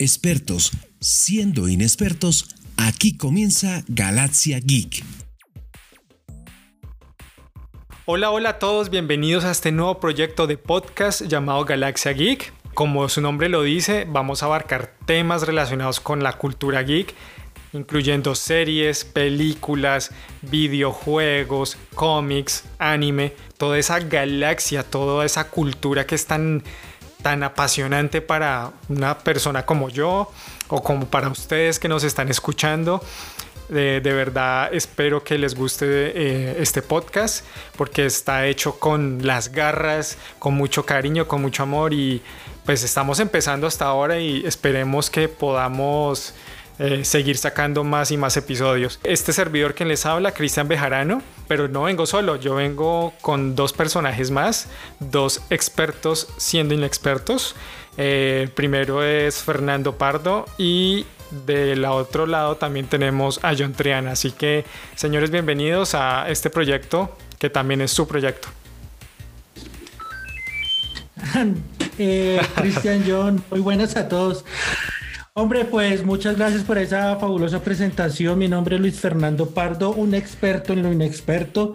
expertos siendo inexpertos, aquí comienza Galaxia Geek. Hola, hola a todos, bienvenidos a este nuevo proyecto de podcast llamado Galaxia Geek. Como su nombre lo dice, vamos a abarcar temas relacionados con la cultura geek, incluyendo series, películas, videojuegos, cómics, anime, toda esa galaxia, toda esa cultura que es tan, tan apasionante para una persona como yo o como para ustedes que nos están escuchando. De, verdad espero que les guste eh, este podcast porque está hecho con las garras, con mucho cariño, con mucho amor y pues estamos empezando hasta ahora y esperemos que podamos eh, seguir sacando más y más episodios. Este servidor que les habla, Cristian Bejarano, pero no vengo solo, yo vengo con dos personajes más, dos expertos siendo inexpertos. Eh, primero es Fernando Pardo y del otro lado también tenemos a John Triana. Así que, señores, bienvenidos a este proyecto que también es su proyecto. Eh, Cristian, John, muy buenas a todos. Hombre, pues muchas gracias por esa fabulosa presentación. Mi nombre es Luis Fernando Pardo, un experto en lo inexperto,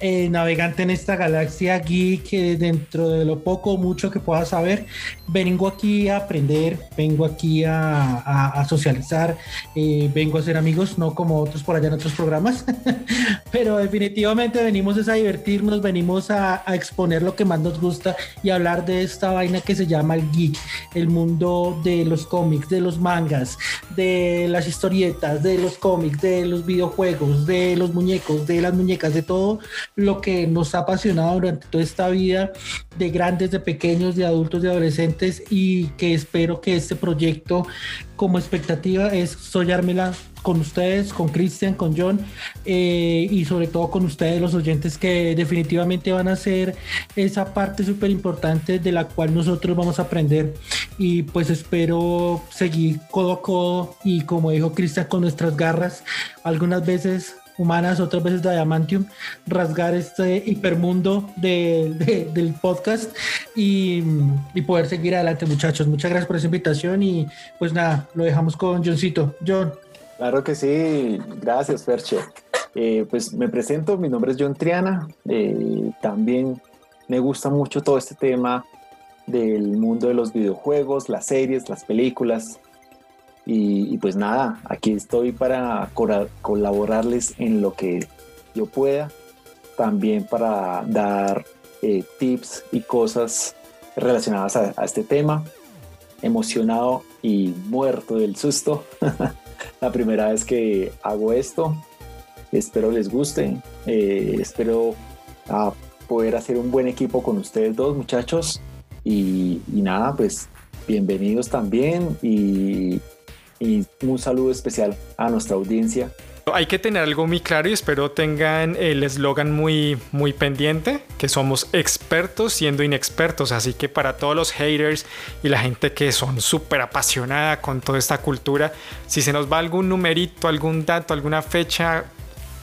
eh, navegante en esta galaxia geek, eh, dentro de lo poco o mucho que pueda saber. Vengo aquí a aprender, vengo aquí a, socializar, eh, vengo a ser amigos, no como otros por allá en otros programas, pero definitivamente venimos a divertirnos, venimos a, a exponer lo que más nos gusta y hablar de esta vaina que se llama el geek, el mundo de los cómics, de los mangas, de las historietas, de los cómics, de los videojuegos, de los muñecos, de las muñecas, de todo lo que nos ha apasionado durante toda esta vida, de grandes, de pequeños, de adultos, de adolescentes y que espero que este proyecto como expectativa es soñármela con ustedes, con Cristian, con John eh, y sobre todo con ustedes, los oyentes que definitivamente van a ser esa parte súper importante de la cual nosotros vamos a aprender y pues espero seguir codo a codo y como dijo Cristian con nuestras garras, algunas veces humanas, otras veces de Diamantium, rasgar este hipermundo del podcast y, y, poder seguir adelante muchachos. Muchas gracias por esa invitación y pues nada, lo dejamos con Johncito. John. Claro que sí, gracias Ferche. Eh, pues me presento, mi nombre es John Triana, eh, también me gusta mucho todo este tema del mundo de los videojuegos, las series, las películas. Y, pues nada, aquí estoy para colaborarles en lo que yo pueda, también para dar eh, tips y cosas relacionadas a, a este tema. Emocionado y muerto del susto. la primera vez que hago esto. Espero les guste. Eh, espero ah, poder hacer un buen equipo con ustedes dos muchachos. Y, nada, pues bienvenidos también y un saludo especial a nuestra audiencia hay que tener algo muy claro y espero tengan el eslogan muy, muy pendiente, que somos expertos siendo inexpertos. Así que para todos los haters y la gente que son súper apasionada con toda esta cultura, si se nos va algún numerito, algún dato, alguna fecha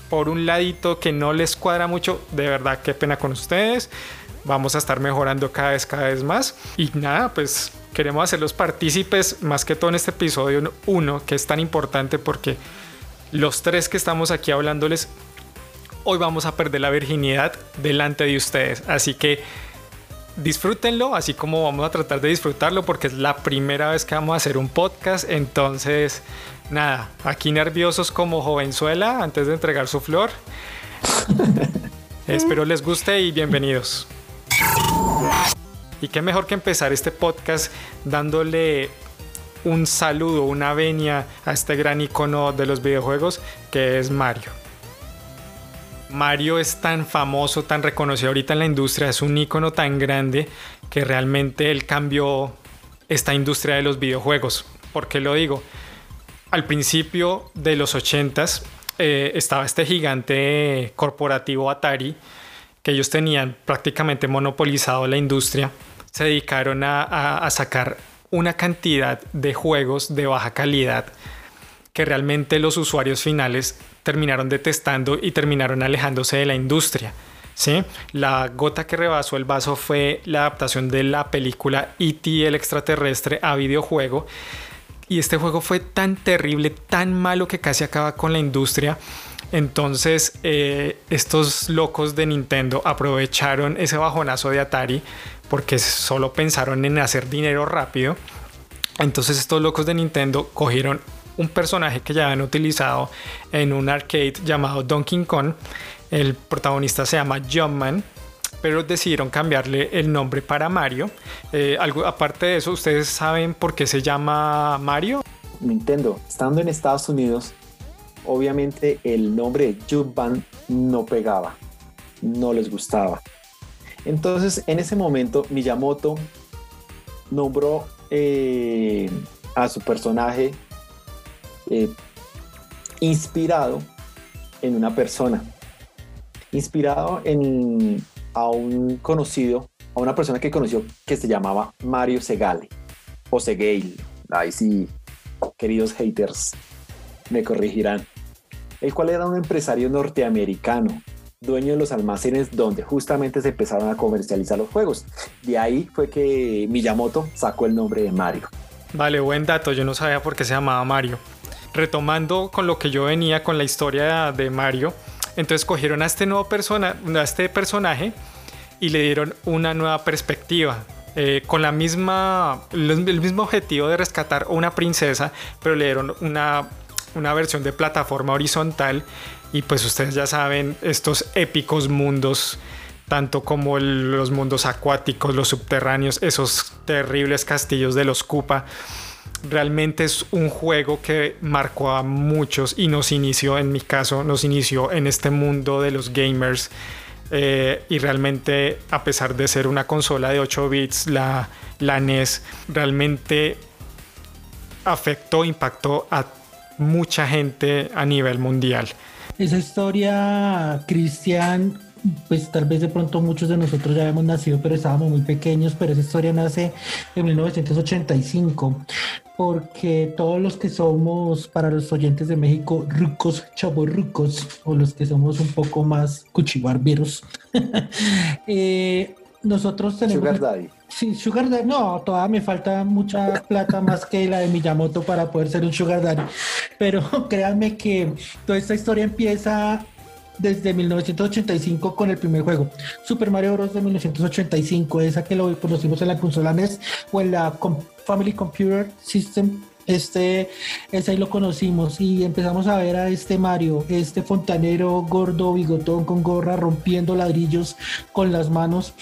por un ladito que no les cuadra mucho, de verdad qué pena con ustedes. Vamos a estar mejorando cada vez, cada vez más. Y nada, pues queremos hacerlos partícipes más que todo en este episodio 1, que es tan importante porque los tres que estamos aquí hablándoles, hoy vamos a perder la virginidad delante de ustedes. Así que disfrútenlo, así como vamos a tratar de disfrutarlo, porque es la primera vez que vamos a hacer un podcast. Entonces, nada, aquí nerviosos como jovenzuela antes de entregar su flor. Espero les guste y bienvenidos. Y qué mejor que empezar este podcast dándole un saludo, una venia a este gran icono de los videojuegos que es Mario. Mario es tan famoso, tan reconocido ahorita en la industria, es un icono tan grande que realmente él cambió esta industria de los videojuegos. ¿Por qué lo digo? Al principio de los 80s eh, estaba este gigante corporativo Atari, que ellos tenían prácticamente monopolizado la industria. Se dedicaron a sacar una cantidad de juegos de baja calidad que realmente los usuarios finales terminaron detestando y terminaron alejándose de la industria. ¿sí? La gota que rebasó el vaso fue la adaptación de la película E.T. el extraterrestre a videojuego y este juego fue tan terrible, tan malo que casi acaba con la industria. Entonces eh, estos locos de Nintendo aprovecharon ese bajonazo de Atari porque solo pensaron en hacer dinero rápido. Entonces estos locos de Nintendo cogieron un personaje que ya habían utilizado en un arcade llamado Donkey Kong. El protagonista se llama Jumpman pero decidieron cambiarle el nombre para Mario. Eh, algo, aparte de eso, ¿ustedes saben por qué se llama Mario? Nintendo, estando en Estados Unidos, obviamente el nombre de Jumpman no pegaba, no les gustaba. Entonces, en ese momento, Miyamoto nombró eh, a su personaje eh, inspirado en una persona, inspirado en a un conocido, a una persona que conoció que se llamaba Mario Segale o Segale. Ahí sí, queridos haters, me corregirán. El cual era un empresario norteamericano, dueño de los almacenes donde justamente se empezaron a comercializar los juegos. De ahí fue que Miyamoto sacó el nombre de Mario. Vale, buen dato, yo no sabía por qué se llamaba Mario. Retomando con lo que yo venía con la historia de Mario, entonces cogieron a este nuevo persona, a este personaje y le dieron una nueva perspectiva. Eh, con la misma, el mismo objetivo de rescatar a una princesa, pero le dieron una, una versión de plataforma horizontal. Y pues ustedes ya saben, estos épicos mundos tanto como los mundos acuáticos, los subterráneos, esos terribles castillos de los Koopa realmente es un juego que marcó a muchos y nos inició, en mi caso, nos inició en este mundo de los gamers. Eh, y realmente, a pesar de ser una consola de 8 bits, la, la NES realmente afectó, impactó a mucha gente a nivel mundial. Esa historia, Cristian, pues tal vez de pronto muchos de nosotros ya habíamos nacido, pero estábamos muy pequeños, pero esa historia nace en 1985, porque todos los que somos, para los oyentes de México, rucos, chavorrucos, o los que somos un poco más cuchibarberos, eh, nosotros tenemos... Sí, Sugar Daddy. No, todavía me falta mucha plata más que la de Miyamoto para poder ser un Sugar Daddy. Pero créanme que toda esta historia empieza desde 1985 con el primer juego. Super Mario Bros. de 1985, esa que lo conocimos en la consola NES o en la Family Computer System. Este, ese ahí lo conocimos y empezamos a ver a este Mario, este fontanero gordo, bigotón con gorra, rompiendo ladrillos con las manos,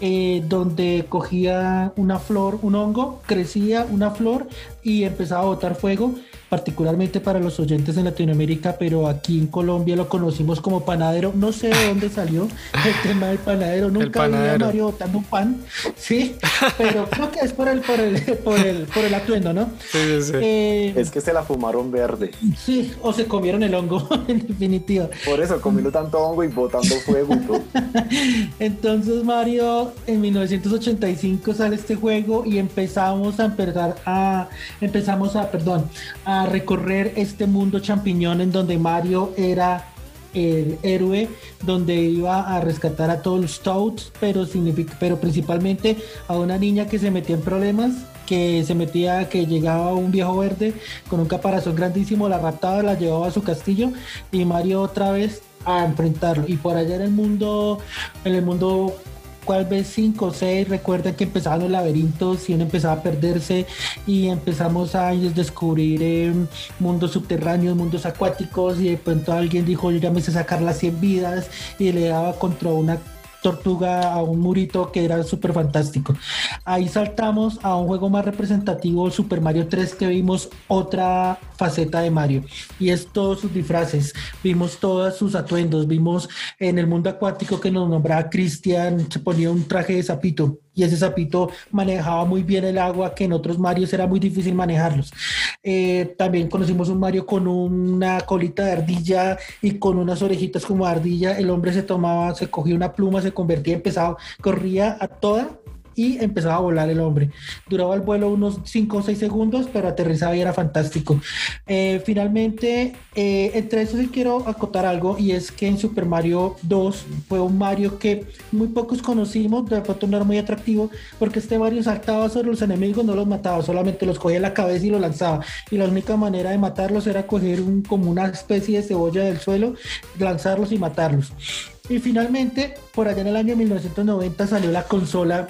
eh, donde cogía una flor, un hongo, crecía una flor y empezaba a botar fuego particularmente para los oyentes en Latinoamérica, pero aquí en Colombia lo conocimos como panadero. No sé de dónde salió el tema del panadero. Nunca vi a Mario botando un pan, sí, pero creo que es por el, por el, por el, por el atuendo, ¿no? Sí, sí, sí. Eh, es que se la fumaron verde. Sí, o se comieron el hongo, en definitiva. Por eso, comiendo tanto hongo y botando fuego todo. Entonces, Mario, en 1985 sale este juego y empezamos a empezar a, empezamos a, perdón, a recorrer este mundo champiñón en donde Mario era el héroe donde iba a rescatar a todos los Toads, pero, pero principalmente a una niña que se metía en problemas, que se metía, que llegaba un viejo verde con un caparazón grandísimo, la raptaba, la llevaba a su castillo y Mario otra vez a enfrentarlo. Y por allá en el mundo, en el mundo cuál vez 5 o 6, recuerden que empezaban los laberintos y uno empezaba a perderse y empezamos a descubrir em, mundos subterráneos, mundos acuáticos y de pronto alguien dijo, yo ya me sé sacar las 100 vidas y le daba contra una tortuga a un murito que era súper fantástico. Ahí saltamos a un juego más representativo, Super Mario 3, que vimos otra faceta de Mario y es todos sus disfraces. Vimos todos sus atuendos, vimos en el mundo acuático que nos nombraba Cristian, se ponía un traje de sapito y ese sapito manejaba muy bien el agua que en otros Marios era muy difícil manejarlos. Eh, también conocimos un Mario con una colita de ardilla y con unas orejitas como ardilla. El hombre se tomaba, se cogía una pluma, se convertía en pesado, corría a toda y empezaba a volar el hombre. Duraba el vuelo unos 5 o 6 segundos, pero aterrizaba y era fantástico. Eh, finalmente, eh, entre eso sí quiero acotar algo y es que en Super Mario 2 fue un Mario que muy pocos conocimos, de pronto no era muy atractivo, porque este Mario saltaba sobre los enemigos, no los mataba, solamente los cogía en la cabeza y los lanzaba. Y la única manera de matarlos era coger un, como una especie de cebolla del suelo, lanzarlos y matarlos. Y finalmente, por allá en el año 1990 salió la consola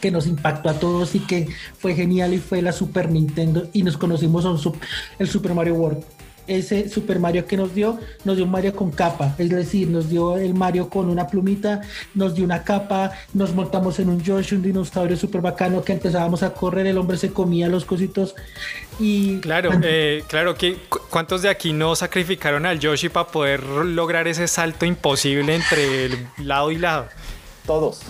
que nos impactó a todos y que fue genial y fue la Super Nintendo y nos conocimos el Super Mario World ese Super Mario que nos dio, nos dio un Mario con capa, es decir, nos dio el Mario con una plumita, nos dio una capa, nos montamos en un Yoshi, un dinosaurio súper bacano que empezábamos a correr, el hombre se comía los cositos y... Claro, eh, claro, que ¿cuántos de aquí no sacrificaron al Yoshi para poder lograr ese salto imposible entre el lado y lado? Todos.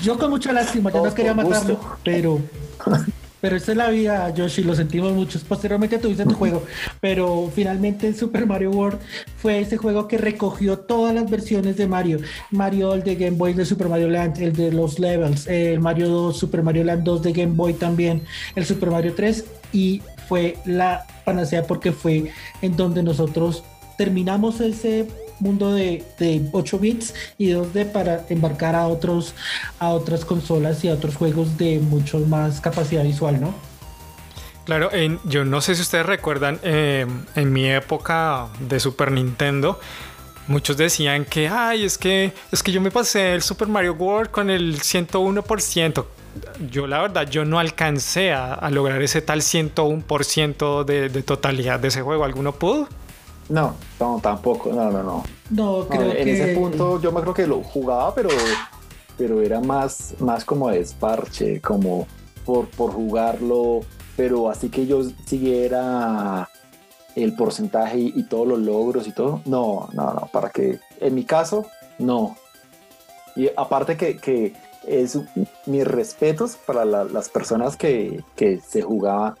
Yo con mucha lástima, yo no quería matarlo, pero... Pero esta es la vida, Yoshi, lo sentimos muchos. Posteriormente tuviste tu juego, pero finalmente Super Mario World fue ese juego que recogió todas las versiones de Mario. Mario el de Game Boy de Super Mario Land, el de los levels, el Mario 2, Super Mario Land 2 de Game Boy también, el Super Mario 3 y fue la panacea porque fue en donde nosotros terminamos ese mundo de, 8 bits y 2D para embarcar a, otros, a otras consolas y a otros juegos de mucho más capacidad visual, ¿no? Claro, yo no sé si ustedes recuerdan, eh, en mi época de Super Nintendo, muchos decían que, ay, es que, es que yo me pasé el Super Mario World con el 101%. Yo la verdad, yo no alcancé a, lograr ese tal 101% de, de totalidad de ese juego. ¿Alguno pudo? No, no, tampoco, no, no, no. No, creo en ese punto yo me creo que lo jugaba, pero, pero era más, más como de esparche, como por, por jugarlo, pero así que yo siguiera el porcentaje y, todos los logros y todo. No, no, no, para que, en mi caso, no. Y aparte que, que es mis respetos para las personas que, que se jugaba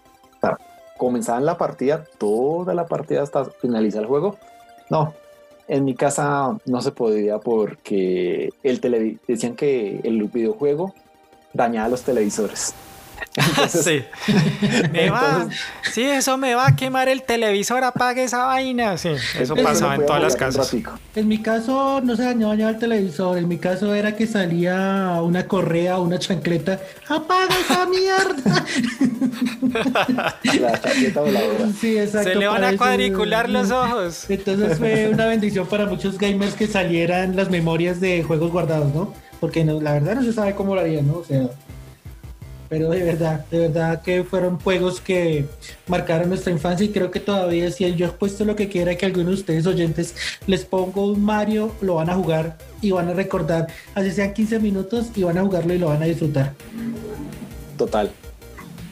comenzaban la partida, toda la partida hasta finalizar el juego. No, en mi casa no se podía porque el decían que el videojuego dañaba los televisores. sí. Me va, sí, eso me va a quemar el televisor, apague esa vaina. Sí, eso pasaba en todas las casas. En mi caso no se dañaba el televisor, en mi caso era que salía una correa, una chancleta, apaga esa mierda. La chancleta voladora. Sí, exacto. Se le van a cuadricular los ojos. Entonces fue una bendición para muchos gamers que salieran las memorias de juegos guardados, ¿no? Porque la verdad no se sabe cómo lo harían, ¿no? O sea, pero de verdad, de verdad que fueron juegos que marcaron nuestra infancia y creo que todavía si yo he puesto lo que quiera que alguno de ustedes oyentes les pongo un Mario, lo van a jugar y van a recordar, así sean 15 minutos y van a jugarlo y lo van a disfrutar. Total,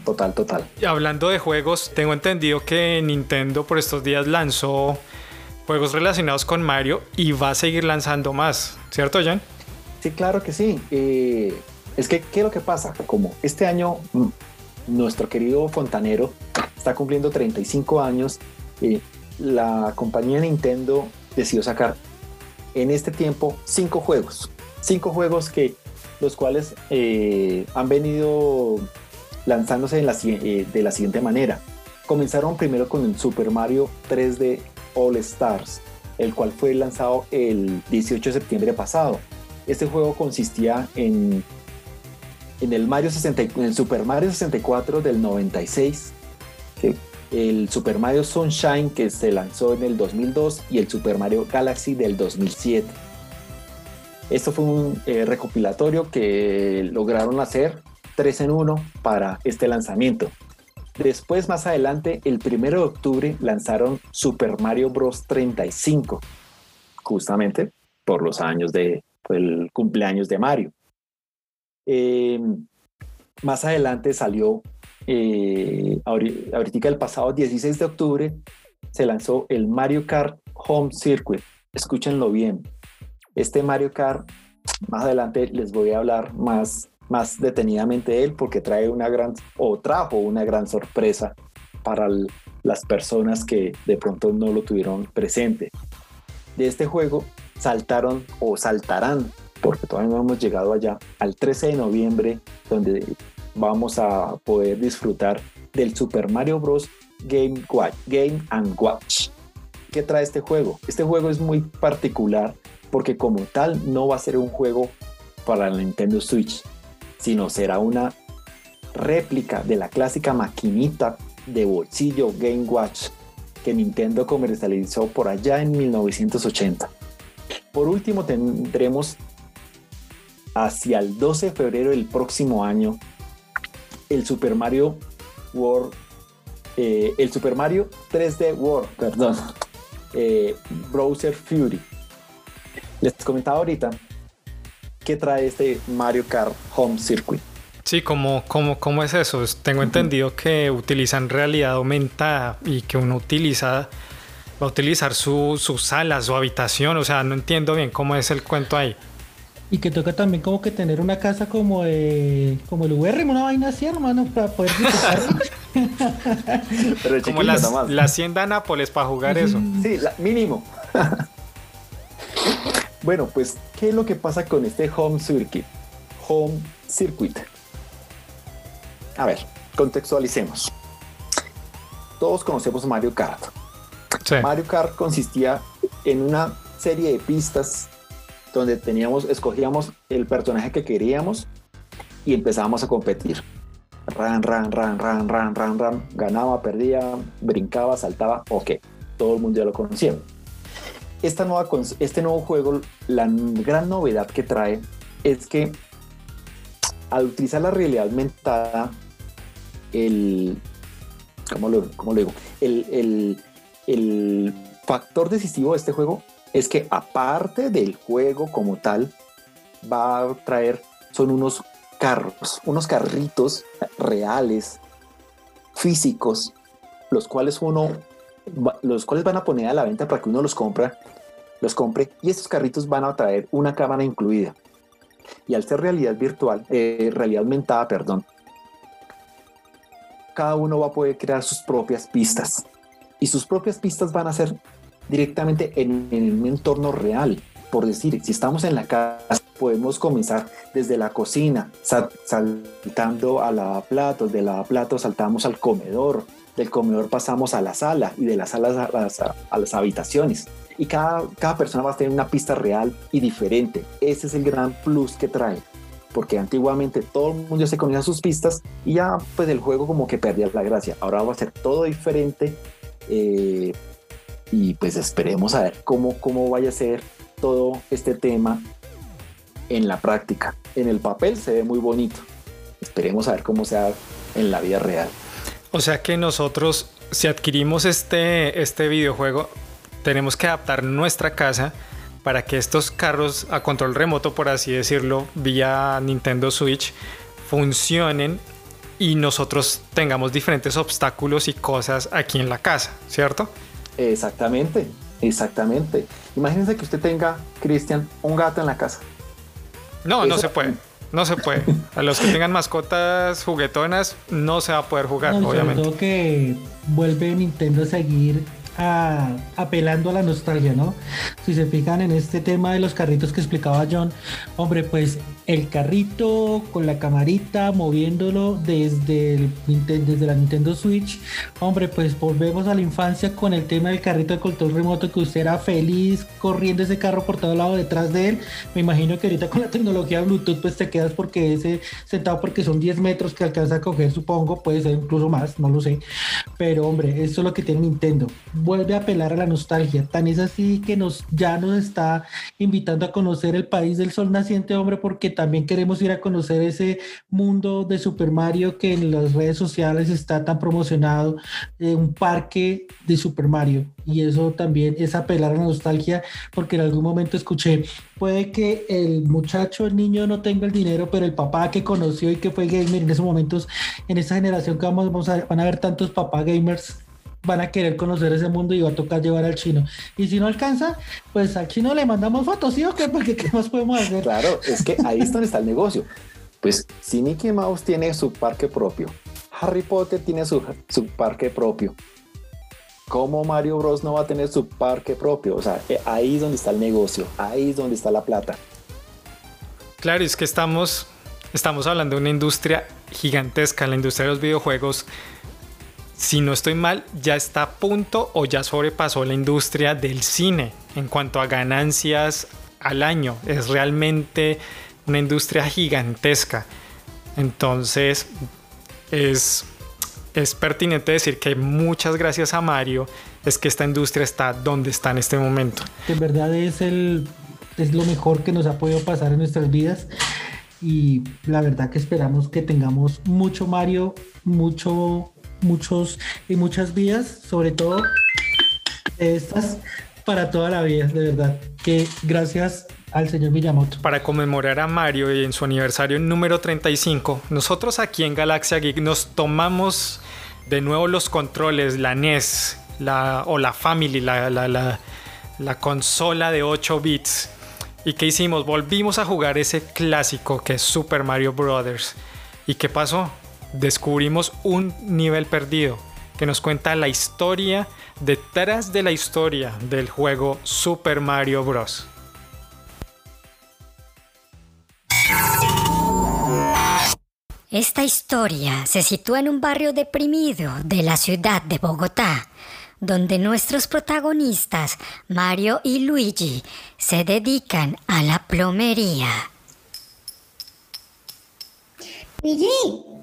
total, total. Y hablando de juegos, tengo entendido que Nintendo por estos días lanzó juegos relacionados con Mario y va a seguir lanzando más, ¿cierto, Jan? Sí, claro que sí. Eh, es que, ¿qué es lo que pasa? Como este año mm, nuestro querido fontanero está cumpliendo 35 años, y la compañía Nintendo decidió sacar en este tiempo cinco juegos. Cinco juegos que los cuales eh, han venido lanzándose eh, de la siguiente manera. Comenzaron primero con el Super Mario 3D All Stars, el cual fue lanzado el 18 de septiembre pasado. Este juego consistía en en el, Mario 60, en el Super Mario 64 del 96, el Super Mario Sunshine que se lanzó en el 2002 y el Super Mario Galaxy del 2007. Esto fue un eh, recopilatorio que lograron hacer 3 en 1 para este lanzamiento. Después, más adelante, el 1 de octubre lanzaron Super Mario Bros. 35, justamente por los años de el cumpleaños de Mario. Eh, más adelante salió, eh, ahorita el pasado 16 de octubre, se lanzó el Mario Kart Home Circuit. Escúchenlo bien. Este Mario Kart, más adelante les voy a hablar más, más detenidamente de él porque trae una gran, o trajo una gran sorpresa para las personas que de pronto no lo tuvieron presente. De este juego saltaron o saltarán porque todavía no hemos llegado allá, al 13 de noviembre donde vamos a poder disfrutar del Super Mario Bros. Game, Watch, Game and Watch. ¿Qué trae este juego? Este juego es muy particular porque como tal no va a ser un juego para la Nintendo Switch, sino será una réplica de la clásica maquinita de bolsillo Game Watch que Nintendo comercializó por allá en 1980. Por último tendremos hacia el 12 de febrero del próximo año el Super Mario World, eh, el Super Mario 3D World, perdón, eh, Browser Fury. Les comentaba ahorita que trae este Mario Kart Home Circuit. Sí, ¿cómo, cómo, cómo es eso? Tengo entendido que utilizan realidad aumentada y que uno utiliza va a utilizar su, su sala, su habitación, o sea, no entiendo bien cómo es el cuento ahí. Y que toca también como que tener una casa como como el VR, una vaina así, hermano, para poder Pero como la, la, hacienda Nápoles para jugar eso. Sí, mínimo. bueno, pues, ¿qué es lo que pasa con este Home Circuit? Home Circuit. A ver, contextualicemos. Todos conocemos Mario Kart. Mario Kart consistía en una serie de pistas donde teníamos, escogíamos el personaje que queríamos y empezábamos a competir. Ran, ran, ran, ran, ran, ran, ran. Ganaba, perdía, brincaba, saltaba. Ok, todo el mundo ya lo conocía. Esta nueva, este nuevo juego, la gran novedad que trae es que al utilizar la realidad aumentada, el, ¿cómo lo, cómo lo digo? El, el, el factor decisivo de este juego es que aparte del juego como tal, va a traer, son unos carros, unos carritos reales, físicos, los cuales uno, los cuales van a poner a la venta para que uno los compra, los compre, y estos carritos van a traer una cámara incluida. Y al ser realidad virtual, eh, realidad aumentada, perdón, cada uno va a poder crear sus propias pistas. Y sus propias pistas van a ser directamente en, un entorno real. Por decir, si estamos en la casa, podemos comenzar desde la cocina, saltando a lavaplatos, de lavaplatos saltamos al comedor, del comedor pasamos a la sala y de la sala a las, habitaciones. Y cada, cada persona va a tener una pista real y diferente. Ese es el gran plus que trae. Porque antiguamente todo el mundo se conocía sus pistas y ya pues el juego como que perdía la gracia. Ahora va a ser todo diferente. Eh, y pues esperemos a ver cómo, cómo vaya a ser todo este tema en la práctica. En el papel se ve muy bonito. Esperemos a ver cómo se en la vida real. O sea que nosotros, si adquirimos este, este videojuego, tenemos que adaptar nuestra casa para que estos carros a control remoto, por así decirlo, vía Nintendo Switch, funcionen y nosotros tengamos diferentes obstáculos y cosas aquí en la casa, ¿cierto? Exactamente, exactamente. Imagínense que usted tenga, Cristian, un gato en la casa. No, no se puede. No se puede. A los que tengan mascotas juguetonas no se va a poder jugar, obviamente. que vuelve Nintendo a seguir apelando a la nostalgia, ¿no? Si se fijan en este tema de los carritos que explicaba John, hombre, pues el carrito con la camarita moviéndolo desde, el, desde la Nintendo Switch. Hombre, pues volvemos a la infancia con el tema del carrito de control remoto que usted era feliz corriendo ese carro por todo lado detrás de él. Me imagino que ahorita con la tecnología Bluetooth pues te quedas porque ese sentado porque son 10 metros que alcanza a coger, supongo, puede ser incluso más, no lo sé. Pero hombre, eso es lo que tiene Nintendo. Vuelve a apelar a la nostalgia. Tan es así que nos ya nos está invitando a conocer el país del sol naciente, hombre, porque también queremos ir a conocer ese mundo de Super Mario que en las redes sociales está tan promocionado, eh, un parque de Super Mario. Y eso también es apelar a la nostalgia, porque en algún momento escuché, puede que el muchacho, el niño no tenga el dinero, pero el papá que conoció y que fue gamer en esos momentos, en esa generación que vamos, vamos van a ver tantos papás gamers van a querer conocer ese mundo y va a tocar llevar al chino. Y si no alcanza, pues al chino le mandamos fotos, ¿sí o qué? Porque ¿qué más podemos hacer? Claro, es que ahí es donde está el negocio. Pues si Mickey Mouse tiene su parque propio, Harry Potter tiene su, su parque propio, ¿cómo Mario Bros no va a tener su parque propio? O sea, eh, ahí es donde está el negocio, ahí es donde está la plata. Claro, es que estamos estamos hablando de una industria gigantesca, la industria de los videojuegos. Si no estoy mal, ya está a punto o ya sobrepasó la industria del cine en cuanto a ganancias al año. Es realmente una industria gigantesca. Entonces, es, es pertinente decir que muchas gracias a Mario es que esta industria está donde está en este momento. En verdad es, el, es lo mejor que nos ha podido pasar en nuestras vidas y la verdad que esperamos que tengamos mucho Mario, mucho, muchos y muchas vidas, sobre todo estas para toda la vida, de verdad. Que gracias al señor Miyamoto. Para conmemorar a Mario y en su aniversario número 35, nosotros aquí en Galaxia Geek nos tomamos de nuevo los controles, la NES la, o la Family, la, la, la, la consola de 8 bits. ¿Y qué hicimos? Volvimos a jugar ese clásico que es Super Mario Bros. ¿Y qué pasó? Descubrimos un nivel perdido que nos cuenta la historia detrás de la historia del juego Super Mario Bros. Esta historia se sitúa en un barrio deprimido de la ciudad de Bogotá, donde nuestros protagonistas, Mario y Luigi, se dedican a la plomería. Luigi,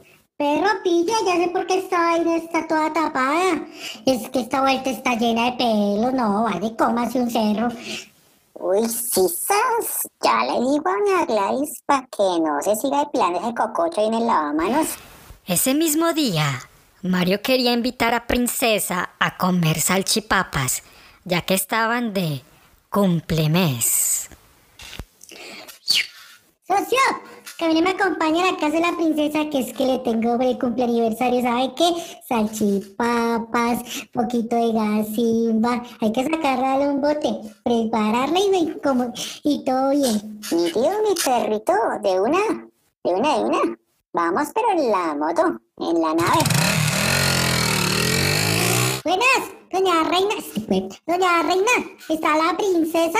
perro pilla, ya sé por qué esta vaina está toda tapada. Es que esta vuelta está llena de pelo, no, vale, cómase un cerro. Uy, sisas, ya le digo a doña Gladys para que no se siga depilando ese cococho ahí en el lavamanos. Ese mismo día, Mario quería invitar a Princesa a comer salchipapas, ya que estaban de cumplemes. Socio, mí me acompaña la casa de la princesa, que es que le tengo de cumple aniversario, ¿sabe qué? Salchipapas, poquito de gasimba, hay que sacarla de un bote, prepararla y, como, y todo bien. Mi tío, mi perrito, de una, de una, de una. Vamos, pero en la moto, en la nave. Buenas, doña Reina. Doña Reina, ¿está la princesa?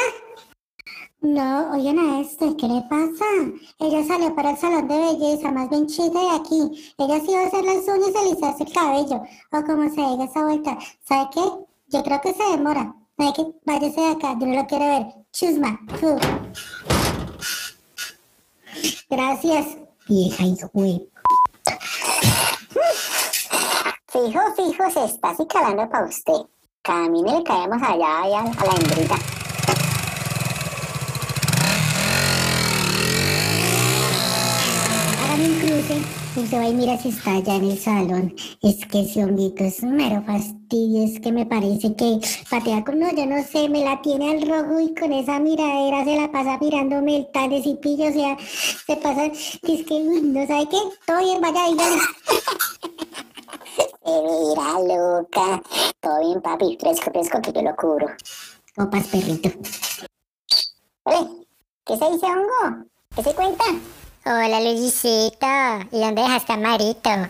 No, oigan a este, ¿qué le pasa? Ella salió para el salón de belleza, más bien chica de aquí. Ella sí va a hacer las uñas y alisarse el cabello, o como se diga esa vuelta. ¿Sabe qué? Yo creo que se demora. ¿Sabe qué? Váyase de acá, yo no lo quiero ver. Chusma. Gracias, vieja de Fijo, fijo, se está así calando para usted. Camine y le caemos allá, allá a la hembrita. Usted va y mira si está allá en el salón. Es que ese honguito es un mero fastidio. Es que me parece que patea con, no, yo no sé, me la tiene al rojo y con esa miradera se la pasa mirándome el tal de cipillo. O sea, se pasa, es que, no sabe qué. Todo bien, vaya, dígale. Mira, loca. Todo bien, papi. Fresco, fresco, que yo lo cubro. Copas, perrito. ¿qué se dice, hongo? ¿Qué se cuenta? Hola, Luisito. ¿Y dónde dejaste a Marito?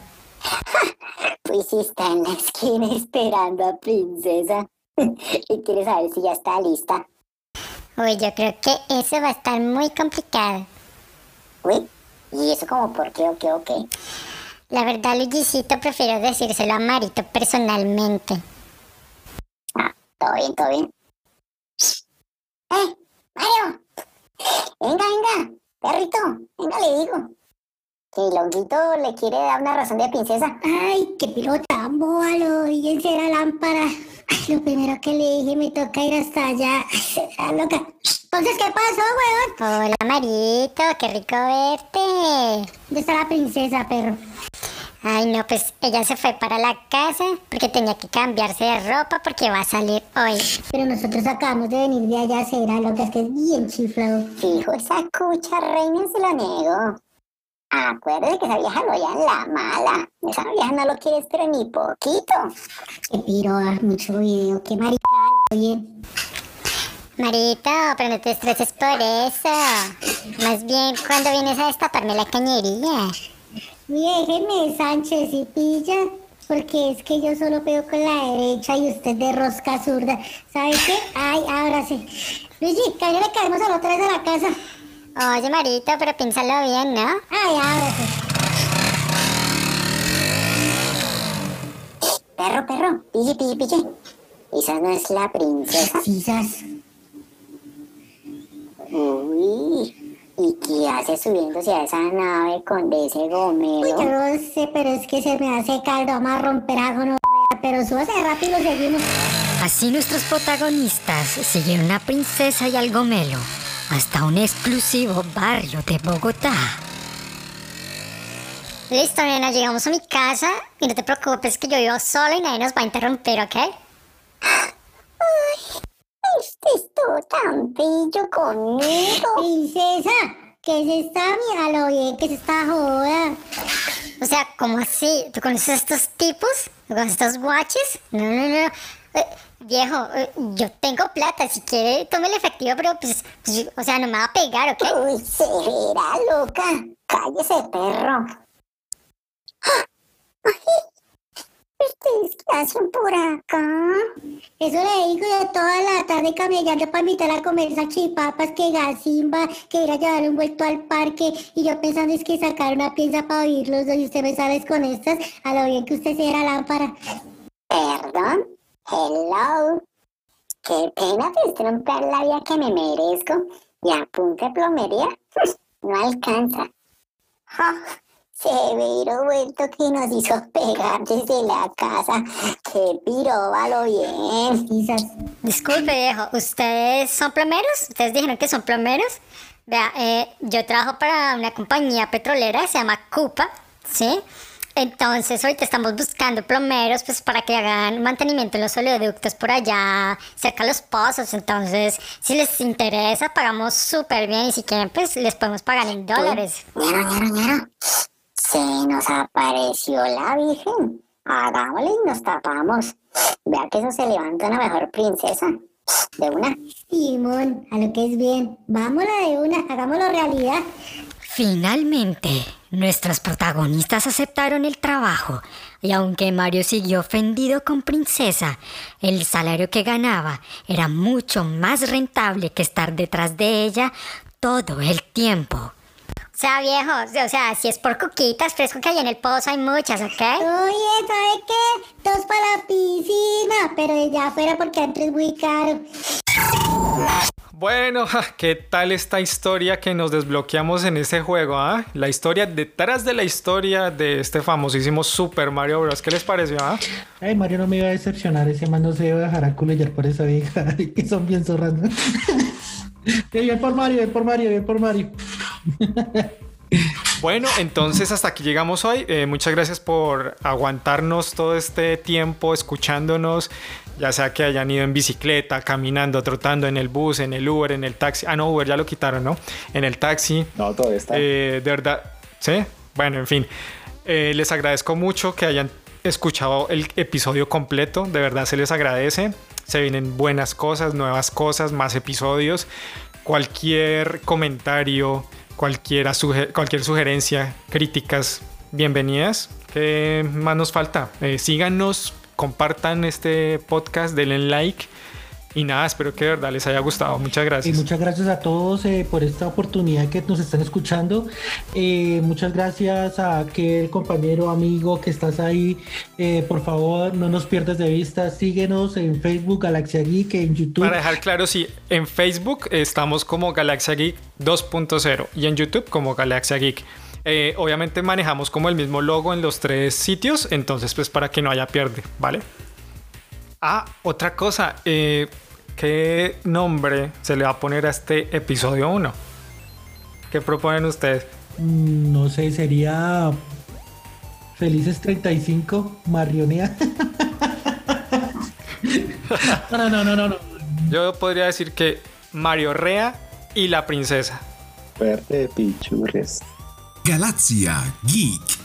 Pues está en la esquina esperando a Princesa. y quiere saber si ya está lista. Uy, yo creo que eso va a estar muy complicado. Uy, ¿y eso como por qué o qué o qué? La verdad, Luisito, prefiero decírselo a Marito personalmente. Ah, todo bien, todo bien. ¡Eh! ¡Mario! Venga, venga, perrito, venga, le digo. Que Longuito le quiere dar una razón de princesa. Ay, qué pilota, bóbalo, fíjense la lámpara. Ay, lo primero que le dije, me toca ir hasta allá. Ay, loca. Entonces, ¿qué pasó, weón? Hola, Marito, qué rico verte. ¿Dónde está la princesa, perro? Ay, no, pues ella se fue para la casa porque tenía que cambiarse de ropa porque va a salir hoy. Pero nosotros acabamos de venir de allá, será lo que es que es bien chiflado. Fijo, esa cucha reina se lo niego. Acuérdate que esa vieja lo ya en la mala. Esa vieja no lo quieres, pero ni poquito. Qué piro, mucho video, qué marica, oye. Marito, pero no te estreses por eso. Más bien, cuando vienes a destaparme la cañería? Déjeme, Sánchez y pilla, porque es que yo solo pego con la derecha y usted de rosca zurda. ¿Sabe qué? Ay, ahora sí. Luigi, le caemos a la otra vez a la casa. Oye, Marito, pero piénsalo bien, ¿no? Ay, ábrete. Perro, perro, pille, pille, pille. Esa no es la princesa. Quizás. Uy, ¿y qué hace subiéndose a esa nave con de ese Uy, yo gomelo? no sé, pero es que se me hace caldo, vamos a romper algo, no pero súbase rápido, seguimos. Así nuestros protagonistas siguieron a Princesa y al Gomelo hasta un exclusivo barrio de Bogotá. Listo, nena, llegamos a mi casa y no te preocupes que yo vivo sola y nadie nos va a interrumpir, ¿ok? Ay, este estuvo tan bello conmigo. Princesa, ¿qué es esta mía? Lo bien que es esta joda. O sea, ¿cómo así? ¿Tú conoces a estos tipos? ¿Tú conoces a estos guaches? No, no, no. Eh, viejo, eh, yo tengo plata. Si quiere, tome el efectivo, pero pues, pues, o sea, no me va a pegar, ¿ok? Uy, severa, loca. Cállese, perro. ¿Ustedes qué hacen por acá? Eso le digo yo toda la tarde camellando para invitar a comer salchipapas, que gazimba, que ir a llevar un vuelto al parque. Y yo pensando es que sacar una pieza para oírlos y usted me sales con estas, a lo bien que usted se era lámpara. Perdón. Hello. Qué pena destromper la vida que me merezco. Y a punta de plomería, no alcanza. Ja, severo vuelto que nos hizo pegar desde la casa. Qué piróbalo bien. Quizás. Disculpe, viejo, ¿ustedes son plomeros? ¿Ustedes dijeron que son plomeros? Vea, eh, yo trabajo para una compañía petrolera, se llama Cupa, ¿sí? Entonces, ahorita estamos buscando plomeros pues para que hagan mantenimiento en los oleoductos por allá, cerca de los pozos. Entonces, si les interesa, pagamos súper bien y si quieren, pues les podemos pagar en dólares. Ñero, ñero, ñero. Se nos apareció la Virgen. Hagámosle y nos tapamos. Vea que eso se levanta una mejor princesa. De una. Simón, a lo que es bien. Vámonos de una, hagámoslo realidad. Finalmente, nuestros protagonistas aceptaron el trabajo y aunque Mario siguió ofendido con Princesa, el salario que ganaba era mucho más rentable que estar detrás de ella todo el tiempo. O sea, viejo, o sea, si es por cuquitas, fresco que hay en el pozo hay muchas, ¿ok? Oye, ¿sabe qué? Dos para la piscina, pero de allá afuera porque antes es muy caro. Bueno, ¿qué tal esta historia que nos desbloqueamos en ese juego? ah? La historia detrás de la historia de este famosísimo Super Mario Bros. ¿Qué les pareció? ah? Ay, Mario no me iba a decepcionar, ese man no se iba a dejar a culillar por esa vieja, que son bien zorras. bien por Mario, bien por Mario, bien por Mario. Bueno, entonces hasta aquí llegamos hoy. Eh, muchas gracias por aguantarnos todo este tiempo escuchándonos, ya sea que hayan ido en bicicleta, caminando, trotando en el bus, en el Uber, en el taxi. Ah, no, Uber ya lo quitaron, ¿no? En el taxi. No, todavía está. Eh, de verdad, ¿sí? Bueno, en fin. Eh, les agradezco mucho que hayan escuchado el episodio completo. De verdad se les agradece. Se vienen buenas cosas, nuevas cosas, más episodios. Cualquier comentario, cualquiera cualquier sugerencia, críticas, bienvenidas. ¿Qué más nos falta? Eh, síganos, compartan este podcast, denle like. Y nada, espero que de verdad les haya gustado. Muchas Y gracias. muchas gracias a todos eh, por esta oportunidad que nos están escuchando. Eh, muchas gracias a aquel compañero, amigo que estás ahí. Eh, por favor, no nos pierdas de vista. Síguenos en Facebook, Galaxia Geek, en YouTube. Para dejar claro, sí, en Facebook estamos como Galaxia Geek 2.0 y en YouTube como Galaxia Geek. Eh, obviamente manejamos como el mismo logo en los tres sitios, entonces pues para que no haya pierde, ¿vale? Ah, otra cosa, eh, ¿qué nombre se le va a poner a este episodio 1? ¿Qué proponen ustedes? Mm, No sé, sería Felices 35, Marionea. no, no, no, no, no. Yo podría decir que Mario Rea y la princesa. Verde pichurres. Galaxia Geek.